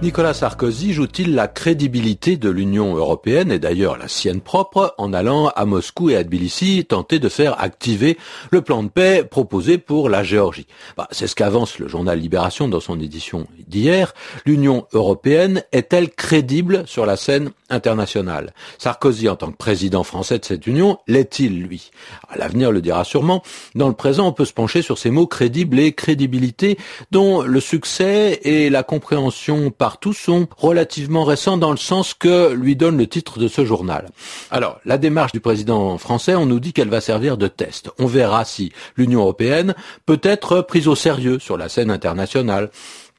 Nicolas Sarkozy joue-t-il la crédibilité de l'Union européenne et d'ailleurs la sienne propre en allant à Moscou et à Tbilissi tenter de faire activer le plan de paix proposé pour la Géorgie? Bah, C'est ce qu'avance le journal Libération dans son édition d'hier. L'Union européenne est-elle crédible sur la scène internationale? Sarkozy, en tant que président français de cette Union, l'est-il, lui? L'avenir le dira sûrement. Dans le présent, on peut se pencher sur ces mots crédible et crédibilité dont le succès et la compréhension par partout sont relativement récents dans le sens que lui donne le titre de ce journal. Alors, la démarche du président français, on nous dit qu'elle va servir de test. On verra si l'Union européenne peut être prise au sérieux sur la scène internationale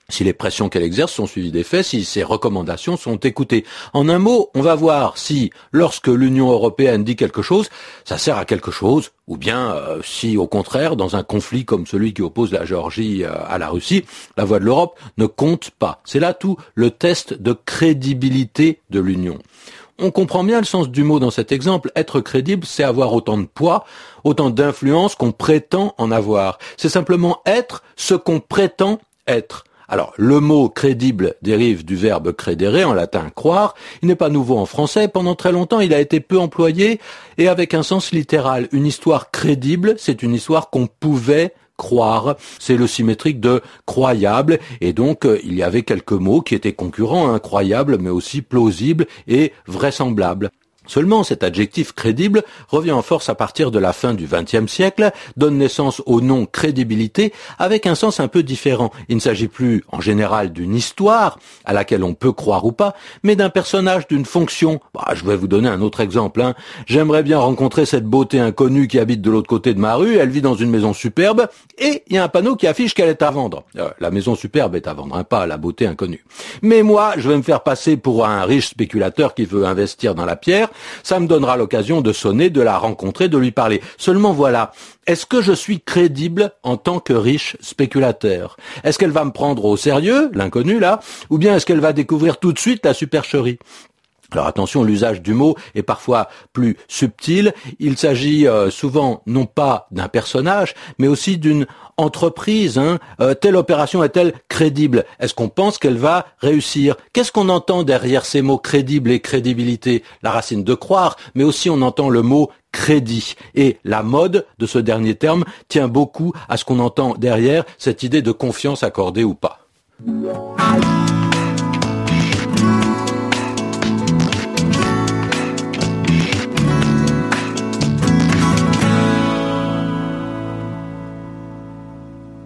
si les pressions qu'elle exerce sont suivies des faits, si ses recommandations sont écoutées. En un mot, on va voir si, lorsque l'Union européenne dit quelque chose, ça sert à quelque chose, ou bien euh, si, au contraire, dans un conflit comme celui qui oppose la Géorgie euh, à la Russie, la voix de l'Europe ne compte pas. C'est là tout le test de crédibilité de l'Union. On comprend bien le sens du mot dans cet exemple. Être crédible, c'est avoir autant de poids, autant d'influence qu'on prétend en avoir. C'est simplement être ce qu'on prétend être. Alors, le mot crédible dérive du verbe credere, en latin croire. Il n'est pas nouveau en français. Pendant très longtemps, il a été peu employé et avec un sens littéral. Une histoire crédible, c'est une histoire qu'on pouvait croire, c'est le symétrique de croyable, et donc euh, il y avait quelques mots qui étaient concurrents, incroyable, mais aussi plausible et vraisemblable. Seulement, cet adjectif crédible revient en force à partir de la fin du XXe siècle, donne naissance au nom crédibilité avec un sens un peu différent. Il ne s'agit plus en général d'une histoire à laquelle on peut croire ou pas, mais d'un personnage, d'une fonction. Bah, je vais vous donner un autre exemple. Hein. J'aimerais bien rencontrer cette beauté inconnue qui habite de l'autre côté de ma rue. Elle vit dans une maison superbe et il y a un panneau qui affiche qu'elle est à vendre. Euh, la maison superbe est à vendre, hein, pas la beauté inconnue. Mais moi, je vais me faire passer pour un riche spéculateur qui veut investir dans la pierre ça me donnera l'occasion de sonner, de la rencontrer, de lui parler. Seulement voilà, est-ce que je suis crédible en tant que riche spéculateur? Est-ce qu'elle va me prendre au sérieux, l'inconnu là, ou bien est-ce qu'elle va découvrir tout de suite la supercherie? Alors attention, l'usage du mot est parfois plus subtil. Il s'agit euh, souvent non pas d'un personnage, mais aussi d'une entreprise. Hein. Euh, telle opération est-elle crédible? Est-ce qu'on pense qu'elle va réussir? Qu'est-ce qu'on entend derrière ces mots crédible et crédibilité? La racine de croire, mais aussi on entend le mot crédit. Et la mode de ce dernier terme tient beaucoup à ce qu'on entend derrière cette idée de confiance accordée ou pas.